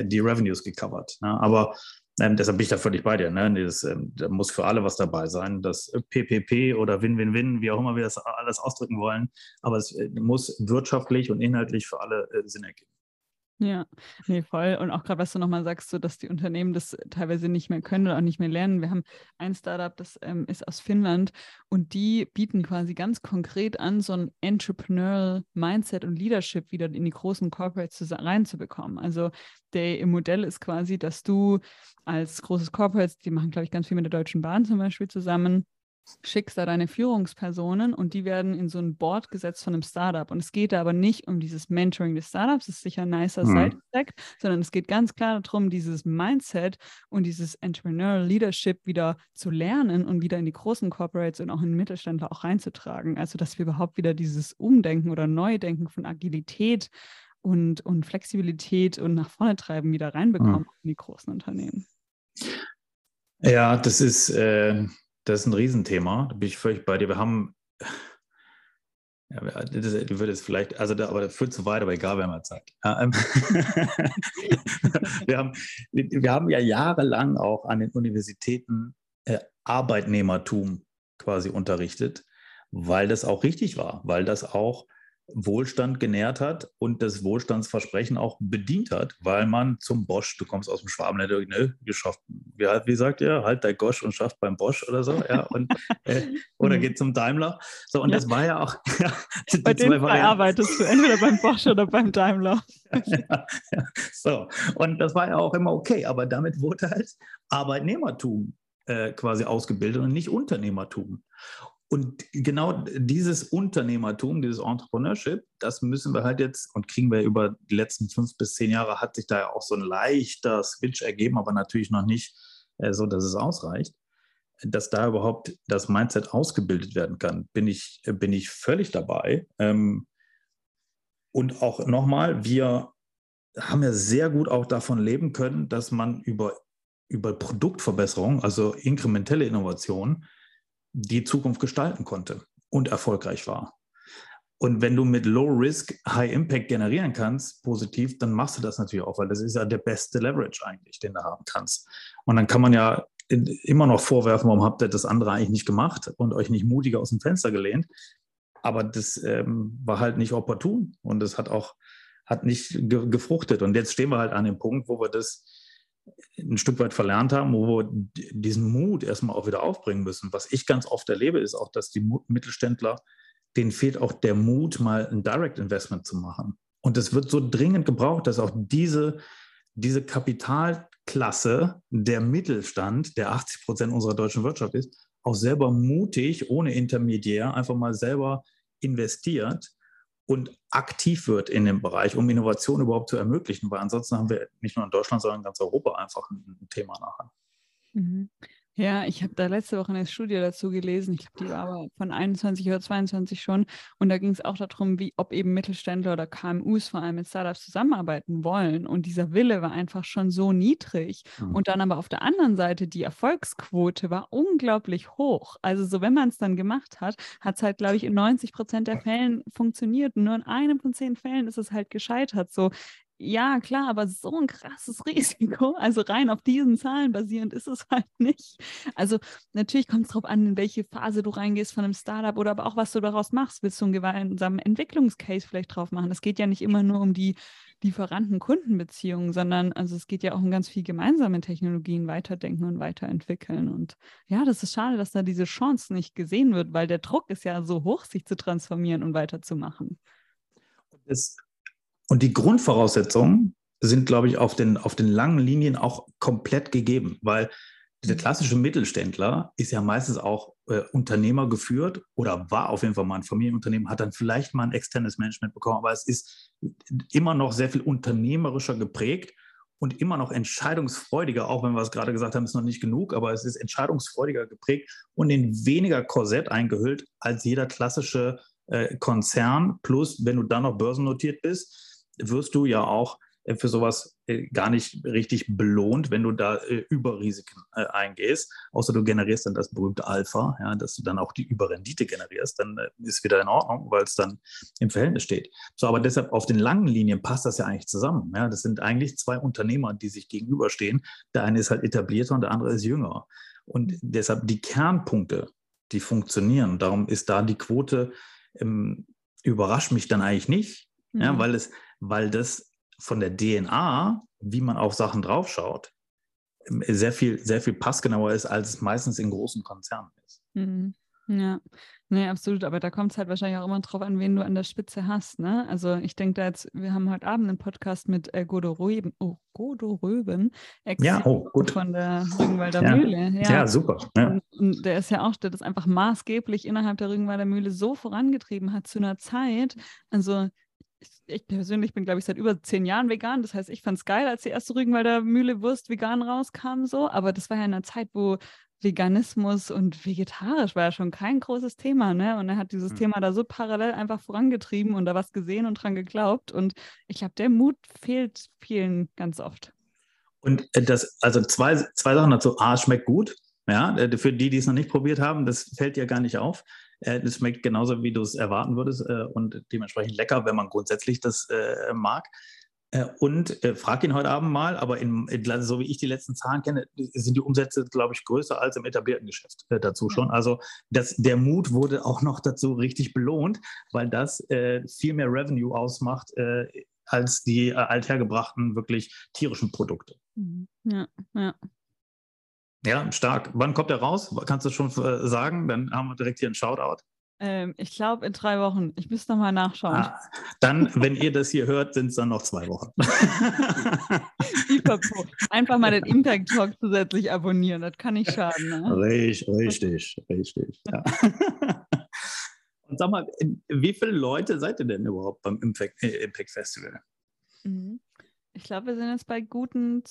die Revenues gecovert. Ne? Aber ähm, deshalb bin ich da völlig bei dir. Ne? Das, ähm, da muss für alle was dabei sein. Das PPP oder Win-Win-Win, wie auch immer wir das alles ausdrücken wollen. Aber es äh, muss wirtschaftlich und inhaltlich für alle äh, Sinn ergeben. Ja, nee, voll. Und auch gerade, was du nochmal sagst, so dass die Unternehmen das teilweise nicht mehr können oder auch nicht mehr lernen. Wir haben ein Startup, das ähm, ist aus Finnland und die bieten quasi ganz konkret an, so ein Entrepreneurial Mindset und Leadership wieder in die großen Corporates reinzubekommen. Also der im Modell ist quasi, dass du als großes Corporate, die machen, glaube ich, ganz viel mit der Deutschen Bahn zum Beispiel zusammen, schickst da deine Führungspersonen und die werden in so ein Board gesetzt von einem Startup. Und es geht da aber nicht um dieses Mentoring des Startups, das ist sicher ein nicer mhm. Side-Effekt, sondern es geht ganz klar darum, dieses Mindset und dieses Entrepreneurial Leadership wieder zu lernen und wieder in die großen Corporates und auch in Mittelständler auch reinzutragen. Also, dass wir überhaupt wieder dieses Umdenken oder Neudenken von Agilität und, und Flexibilität und nach vorne treiben wieder reinbekommen mhm. in die großen Unternehmen. Ja, das ist, äh, das ist ein Riesenthema. Da bin ich völlig bei dir. Wir haben, ja, das, würde es vielleicht, also da, aber das führt zu weit, aber egal, wir haben ja Zeit. Ähm, wir, haben, wir haben ja jahrelang auch an den Universitäten äh, Arbeitnehmertum quasi unterrichtet, weil das auch richtig war, weil das auch Wohlstand genährt hat und das Wohlstandsversprechen auch bedient hat, weil man zum Bosch, du kommst aus dem Schwaben, ne, geschafft, wie, wie sagt ihr, halt dein Gosch und schafft beim Bosch oder so, ja, und, äh, oder mhm. geht zum Daimler. So, und ja. das war ja auch. Ja, Bei den zwei arbeitest du entweder beim Bosch oder beim Daimler. ja, so, und das war ja auch immer okay, aber damit wurde halt Arbeitnehmertum äh, quasi ausgebildet und nicht Unternehmertum. Und genau dieses Unternehmertum, dieses Entrepreneurship, das müssen wir halt jetzt und kriegen wir über die letzten fünf bis zehn Jahre, hat sich da ja auch so ein leichter Switch ergeben, aber natürlich noch nicht äh, so, dass es ausreicht, dass da überhaupt das Mindset ausgebildet werden kann, bin ich, bin ich völlig dabei. Ähm, und auch nochmal, wir haben ja sehr gut auch davon leben können, dass man über, über Produktverbesserung, also inkrementelle Innovation, die Zukunft gestalten konnte und erfolgreich war. Und wenn du mit Low Risk, High Impact generieren kannst, positiv, dann machst du das natürlich auch, weil das ist ja der beste Leverage eigentlich, den du haben kannst. Und dann kann man ja immer noch vorwerfen, warum habt ihr das andere eigentlich nicht gemacht und euch nicht mutiger aus dem Fenster gelehnt. Aber das ähm, war halt nicht opportun und das hat auch hat nicht ge gefruchtet. Und jetzt stehen wir halt an dem Punkt, wo wir das ein Stück weit verlernt haben, wo wir diesen Mut erstmal auch wieder aufbringen müssen. Was ich ganz oft erlebe, ist auch, dass die Mittelständler, denen fehlt auch der Mut, mal ein Direct Investment zu machen. Und es wird so dringend gebraucht, dass auch diese, diese Kapitalklasse, der Mittelstand, der 80 Prozent unserer deutschen Wirtschaft ist, auch selber mutig, ohne Intermediär, einfach mal selber investiert und aktiv wird in dem Bereich, um Innovation überhaupt zu ermöglichen, weil ansonsten haben wir nicht nur in Deutschland, sondern in ganz Europa einfach ein, Thema nachher. Mhm. Ja, ich habe da letzte Woche eine Studie dazu gelesen. Ich glaube, die war aber von 21 oder 22 schon. Und da ging es auch darum, wie, ob eben Mittelständler oder KMUs vor allem mit Startups zusammenarbeiten wollen. Und dieser Wille war einfach schon so niedrig. Mhm. Und dann aber auf der anderen Seite die Erfolgsquote war unglaublich hoch. Also so, wenn man es dann gemacht hat, hat es halt, glaube ich, in 90 Prozent der Fällen funktioniert. Und nur in einem von zehn Fällen ist es halt gescheitert. So, ja, klar, aber so ein krasses Risiko. Also rein auf diesen Zahlen basierend ist es halt nicht. Also natürlich kommt es darauf an, in welche Phase du reingehst von einem Startup oder aber auch, was du daraus machst. Willst du einen gemeinsamen Entwicklungscase vielleicht drauf machen? Es geht ja nicht immer nur um die Lieferanten-Kundenbeziehungen, sondern also es geht ja auch um ganz viel gemeinsame Technologien weiterdenken und weiterentwickeln. Und ja, das ist schade, dass da diese Chance nicht gesehen wird, weil der Druck ist ja so hoch, sich zu transformieren und weiterzumachen. Das und die Grundvoraussetzungen sind, glaube ich, auf den, auf den langen Linien auch komplett gegeben, weil der klassische Mittelständler ist ja meistens auch äh, Unternehmer geführt oder war auf jeden Fall mal ein Familienunternehmen, hat dann vielleicht mal ein externes Management bekommen, aber es ist immer noch sehr viel unternehmerischer geprägt und immer noch entscheidungsfreudiger, auch wenn wir es gerade gesagt haben, ist noch nicht genug, aber es ist entscheidungsfreudiger geprägt und in weniger Korsett eingehüllt als jeder klassische äh, Konzern. Plus, wenn du dann noch börsennotiert bist, wirst du ja auch äh, für sowas äh, gar nicht richtig belohnt, wenn du da äh, Überrisiken eingehst. Außer du generierst dann das berühmte Alpha, ja, dass du dann auch die Überrendite generierst, dann ist wieder in Ordnung, weil es dann im Verhältnis steht. So, aber deshalb auf den langen Linien passt das ja eigentlich zusammen. Ja. Das sind eigentlich zwei Unternehmer, die sich gegenüberstehen. Der eine ist halt etablierter und der andere ist jünger. Und deshalb die Kernpunkte, die funktionieren. Darum ist da die Quote, ähm, überrascht mich dann eigentlich nicht, mhm. ja, weil es weil das von der DNA, wie man auf Sachen draufschaut, sehr viel, sehr viel passgenauer ist, als es meistens in großen Konzernen ist. Mhm. Ja, nee, absolut. Aber da kommt es halt wahrscheinlich auch immer drauf an, wen du an der Spitze hast. Ne? Also ich denke da jetzt, wir haben heute Abend einen Podcast mit äh, Godo Röben, oh, Godo Röben, ja, oh, gut. von der Rügenwalder ja. Mühle. Ja, ja super. Ja. Und, und, der ist ja auch, der das einfach maßgeblich innerhalb der Rügenwalder Mühle so vorangetrieben hat zu einer Zeit. Also ich persönlich bin, glaube ich, seit über zehn Jahren vegan. Das heißt, ich fand es geil, als die erste Rügenwalder Mühle Wurst vegan rauskam, so. Aber das war ja in einer Zeit, wo Veganismus und vegetarisch war ja schon kein großes Thema, ne? Und er hat dieses mhm. Thema da so parallel einfach vorangetrieben und da was gesehen und dran geglaubt. Und ich glaube, der Mut fehlt vielen ganz oft. Und äh, das, also zwei, zwei Sachen dazu. A, schmeckt gut. Ja, äh, für die, die es noch nicht probiert haben, das fällt ja gar nicht auf. Äh, es schmeckt genauso, wie du es erwarten würdest äh, und dementsprechend lecker, wenn man grundsätzlich das äh, mag. Und frag ihn heute Abend mal, aber in, so wie ich die letzten Zahlen kenne, sind die Umsätze, glaube ich, größer als im etablierten Geschäft dazu schon. Also das, der Mut wurde auch noch dazu richtig belohnt, weil das äh, viel mehr Revenue ausmacht äh, als die äh, althergebrachten, wirklich tierischen Produkte. Mhm. Ja, ja. Ja, stark. Wann kommt er raus? Kannst du schon äh, sagen? Dann haben wir direkt hier einen Shoutout. Ähm, ich glaube in drei Wochen. Ich müsste nochmal nachschauen. Ah, dann, wenn ihr das hier hört, sind es dann noch zwei Wochen. Einfach mal den Impact Talk zusätzlich abonnieren. Das kann nicht schaden. Ne? Richtig, richtig, richtig. Ja. Und sag mal, wie viele Leute seid ihr denn überhaupt beim Impact, äh, Impact Festival? Mhm. Ich glaube, wir sind jetzt bei guten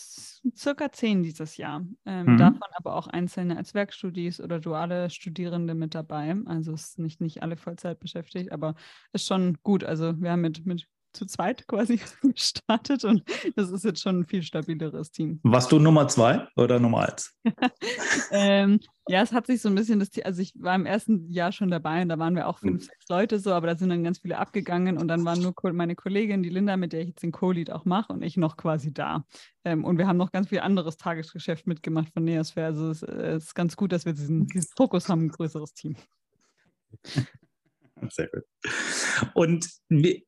circa zehn dieses Jahr. Ähm, mhm. Davon aber auch einzelne als Werkstudis oder duale Studierende mit dabei. Also es ist nicht, nicht alle Vollzeit beschäftigt, aber ist schon gut. Also wir haben mit, mit zu zweit quasi gestartet und das ist jetzt schon ein viel stabileres Team. Warst du Nummer zwei oder Nummer eins? ähm, ja, es hat sich so ein bisschen, das, also ich war im ersten Jahr schon dabei und da waren wir auch fünf, hm. sechs Leute so, aber da sind dann ganz viele abgegangen und dann waren nur meine Kollegin, die Linda, mit der ich jetzt den Co-Lead auch mache und ich noch quasi da. Ähm, und wir haben noch ganz viel anderes Tagesgeschäft mitgemacht von Neosphere. Also es, äh, es ist ganz gut, dass wir diesen, diesen Fokus haben, ein größeres Team. Sehr gut. Und wie,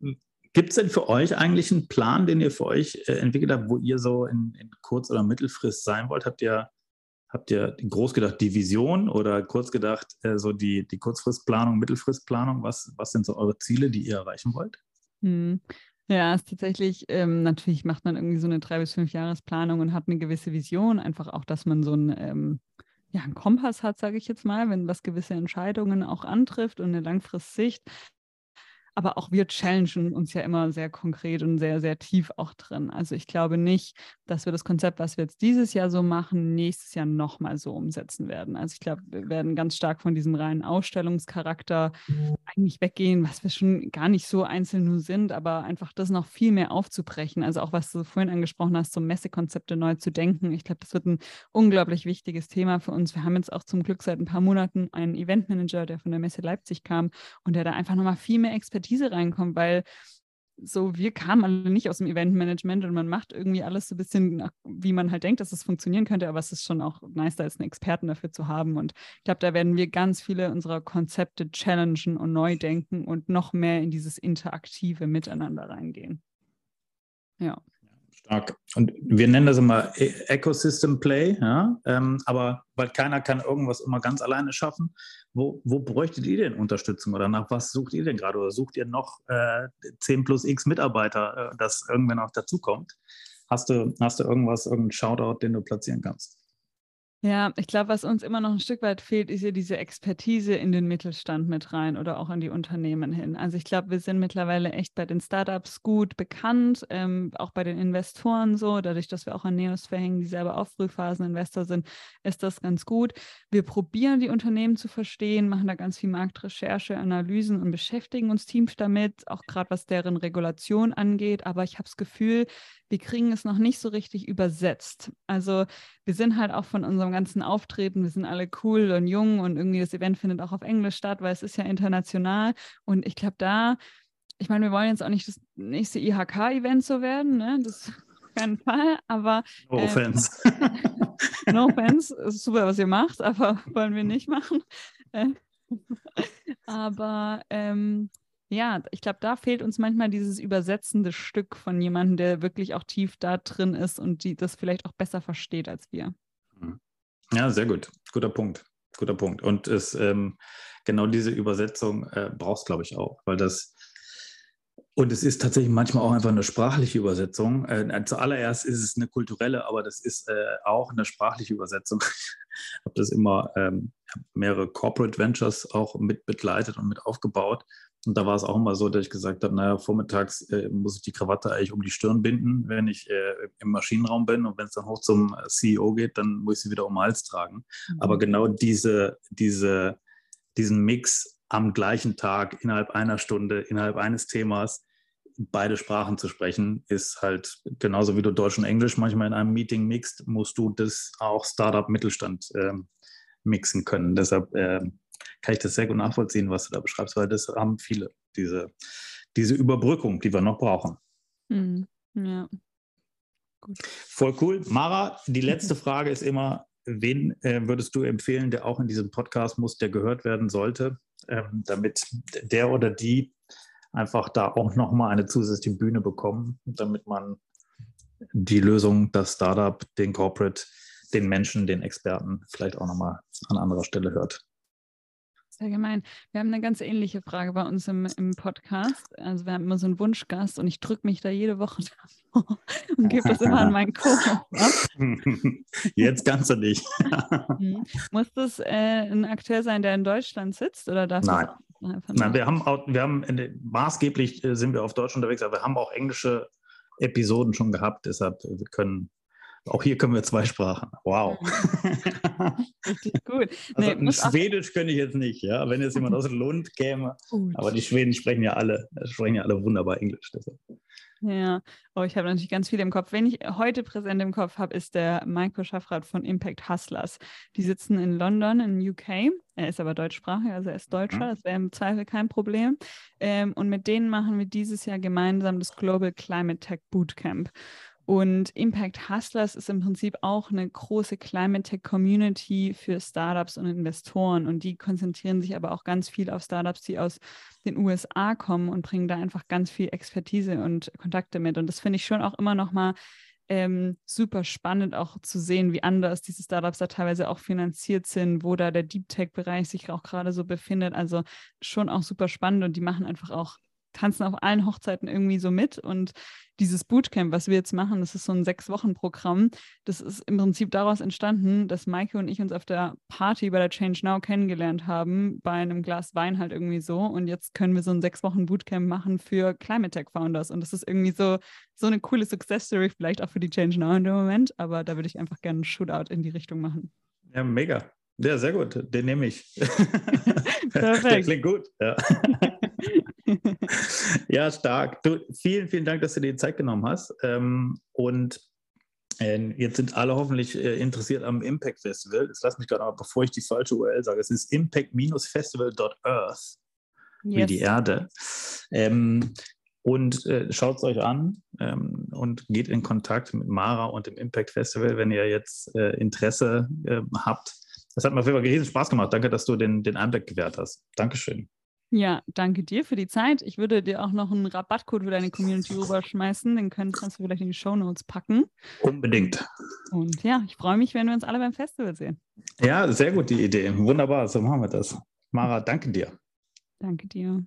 Gibt es denn für euch eigentlich einen Plan, den ihr für euch äh, entwickelt habt, wo ihr so in, in Kurz- oder Mittelfrist sein wollt? Habt ihr, habt ihr groß gedacht die Vision oder kurz gedacht äh, so die, die Kurzfristplanung, Mittelfristplanung? Was, was sind so eure Ziele, die ihr erreichen wollt? Hm. Ja, ist tatsächlich, ähm, natürlich macht man irgendwie so eine drei bis fünf Jahresplanung und hat eine gewisse Vision, einfach auch, dass man so ein ähm, ja, einen Kompass hat, sage ich jetzt mal, wenn was gewisse Entscheidungen auch antrifft und eine Langfristsicht. Aber auch wir challengen uns ja immer sehr konkret und sehr, sehr tief auch drin. Also ich glaube nicht, dass wir das Konzept, was wir jetzt dieses Jahr so machen, nächstes Jahr nochmal so umsetzen werden. Also ich glaube, wir werden ganz stark von diesem reinen Ausstellungscharakter eigentlich weggehen, was wir schon gar nicht so einzeln nur sind, aber einfach das noch viel mehr aufzubrechen. Also auch was du vorhin angesprochen hast, so Messekonzepte neu zu denken. Ich glaube, das wird ein unglaublich wichtiges Thema für uns. Wir haben jetzt auch zum Glück seit ein paar Monaten einen Eventmanager, der von der Messe Leipzig kam und der da einfach nochmal viel mehr Expertise Expertise reinkommt, weil so, wir kamen alle nicht aus dem Eventmanagement und man macht irgendwie alles so ein bisschen, wie man halt denkt, dass es funktionieren könnte, aber es ist schon auch nice, da jetzt einen Experten dafür zu haben. Und ich glaube, da werden wir ganz viele unserer Konzepte challengen und neu denken und noch mehr in dieses interaktive Miteinander reingehen. Ja. Stark. Und wir nennen das immer e-, Ecosystem Play, ja? Ähm, aber weil keiner kann irgendwas immer ganz alleine schaffen. Wo, wo bräuchtet ihr denn Unterstützung oder nach was sucht ihr denn gerade? Oder sucht ihr noch äh, 10 plus X Mitarbeiter, äh, das irgendwann auch dazukommt? Hast du, hast du irgendwas, irgendeinen Shoutout, den du platzieren kannst? Ja, ich glaube, was uns immer noch ein Stück weit fehlt, ist ja diese Expertise in den Mittelstand mit rein oder auch in die Unternehmen hin. Also ich glaube, wir sind mittlerweile echt bei den Startups gut bekannt, ähm, auch bei den Investoren so. Dadurch, dass wir auch an Neos verhängen, die selber auch Frühphaseninvestor sind, ist das ganz gut. Wir probieren die Unternehmen zu verstehen, machen da ganz viel Marktrecherche, Analysen und beschäftigen uns Teams damit, auch gerade was deren Regulation angeht. Aber ich habe das Gefühl, wir kriegen es noch nicht so richtig übersetzt. Also wir sind halt auch von unserem ganzen Auftreten, wir sind alle cool und jung und irgendwie das Event findet auch auf Englisch statt, weil es ist ja international. Und ich glaube, da, ich meine, wir wollen jetzt auch nicht das nächste IHK-Event so werden, ne? Das keinen Fall, aber. No äh, offense. no offense, ist super, was ihr macht, aber wollen wir nicht machen. Äh, aber ähm, ja, ich glaube, da fehlt uns manchmal dieses übersetzende Stück von jemandem, der wirklich auch tief da drin ist und die das vielleicht auch besser versteht als wir. Mhm. Ja, sehr gut. Guter Punkt. Guter Punkt. Und es, ähm, genau diese Übersetzung äh, brauchst, glaube ich, auch, weil das und es ist tatsächlich manchmal auch einfach eine sprachliche Übersetzung. Äh, zuallererst ist es eine kulturelle, aber das ist äh, auch eine sprachliche Übersetzung. ich habe das immer ähm, mehrere Corporate Ventures auch mit begleitet und mit aufgebaut. Und da war es auch immer so, dass ich gesagt habe, naja, vormittags äh, muss ich die Krawatte eigentlich um die Stirn binden, wenn ich äh, im Maschinenraum bin. Und wenn es dann hoch zum äh, CEO geht, dann muss ich sie wieder um den Hals tragen. Mhm. Aber genau diese, diese, diesen Mix am gleichen Tag, innerhalb einer Stunde, innerhalb eines Themas, beide Sprachen zu sprechen, ist halt genauso wie du Deutsch und Englisch manchmal in einem Meeting mixt, musst du das auch Startup-Mittelstand äh, mixen können. Deshalb äh, kann ich das sehr gut nachvollziehen, was du da beschreibst, weil das haben viele, diese, diese Überbrückung, die wir noch brauchen. Mhm. Ja. Gut. Voll cool. Mara, die letzte Frage ist immer, wen äh, würdest du empfehlen, der auch in diesem Podcast muss, der gehört werden sollte, ähm, damit der oder die einfach da auch nochmal eine zusätzliche Bühne bekommen, damit man die Lösung, das Startup, den Corporate, den Menschen, den Experten vielleicht auch nochmal an anderer Stelle hört. Sehr gemein. Wir haben eine ganz ähnliche Frage bei uns im, im Podcast. Also wir haben immer so einen Wunschgast und ich drücke mich da jede Woche davor und gebe das immer an meinen Co. ab. Jetzt kannst du nicht. Mhm. Muss das äh, ein Akteur sein, der in Deutschland sitzt oder darf Nein. Nein, wir haben, auch, wir haben maßgeblich äh, sind wir auf Deutsch unterwegs, aber wir haben auch englische Episoden schon gehabt, deshalb wir können auch hier können wir zwei Sprachen. Wow. Richtig gut. Also nee, Schwedisch könnte ich jetzt nicht, ja. Wenn jetzt jemand aus Lund käme. Gut. Aber die Schweden sprechen ja alle, sprechen ja alle wunderbar Englisch. Deshalb. Ja, oh, ich habe natürlich ganz viel im Kopf. Wenn ich heute präsent im Kopf habe, ist der Maiko Schaffrath von Impact Hustlers. Die sitzen in London, in UK. Er ist aber deutschsprachig, also er ist Deutscher. Mhm. Das wäre im Zweifel kein Problem. Ähm, und mit denen machen wir dieses Jahr gemeinsam das Global Climate Tech Bootcamp. Und Impact Hustlers ist im Prinzip auch eine große Climate Tech Community für Startups und Investoren. Und die konzentrieren sich aber auch ganz viel auf Startups, die aus den USA kommen und bringen da einfach ganz viel Expertise und Kontakte mit. Und das finde ich schon auch immer noch mal ähm, super spannend auch zu sehen, wie anders diese Startups da teilweise auch finanziert sind, wo da der Deep Tech-Bereich sich auch gerade so befindet. Also schon auch super spannend und die machen einfach auch tanzen auf allen Hochzeiten irgendwie so mit. Und dieses Bootcamp, was wir jetzt machen, das ist so ein Sechs-Wochen-Programm. Das ist im Prinzip daraus entstanden, dass Maike und ich uns auf der Party bei der Change Now kennengelernt haben, bei einem Glas Wein halt irgendwie so. Und jetzt können wir so ein Sechs-Wochen-Bootcamp machen für Climate Tech Founders. Und das ist irgendwie so, so eine coole Success-Story, vielleicht auch für die Change Now in dem Moment. Aber da würde ich einfach gerne einen Shootout in die Richtung machen. Ja, mega. Ja, sehr gut. Den nehme ich. Perfekt. Der klingt gut. Ja. ja, stark. Du, vielen, vielen Dank, dass du dir die Zeit genommen hast. Ähm, und äh, jetzt sind alle hoffentlich äh, interessiert am Impact Festival. Jetzt lass mich gerade mal, bevor ich die falsche URL sage, es ist impact-festival.earth, yes. wie die Erde. Ähm, und äh, schaut es euch an ähm, und geht in Kontakt mit Mara und dem Impact Festival, wenn ihr jetzt äh, Interesse habt. Das hat mir auf jeden Fall riesen Spaß gemacht. Danke, dass du den, den Einblick gewährt hast. Dankeschön. Ja, danke dir für die Zeit. Ich würde dir auch noch einen Rabattcode für deine Community rüberschmeißen. Den kannst du vielleicht in die Show Notes packen. Unbedingt. Und ja, ich freue mich, wenn wir uns alle beim Festival sehen. Ja, sehr gute Idee. Wunderbar, so machen wir das. Mara, danke dir. Danke dir.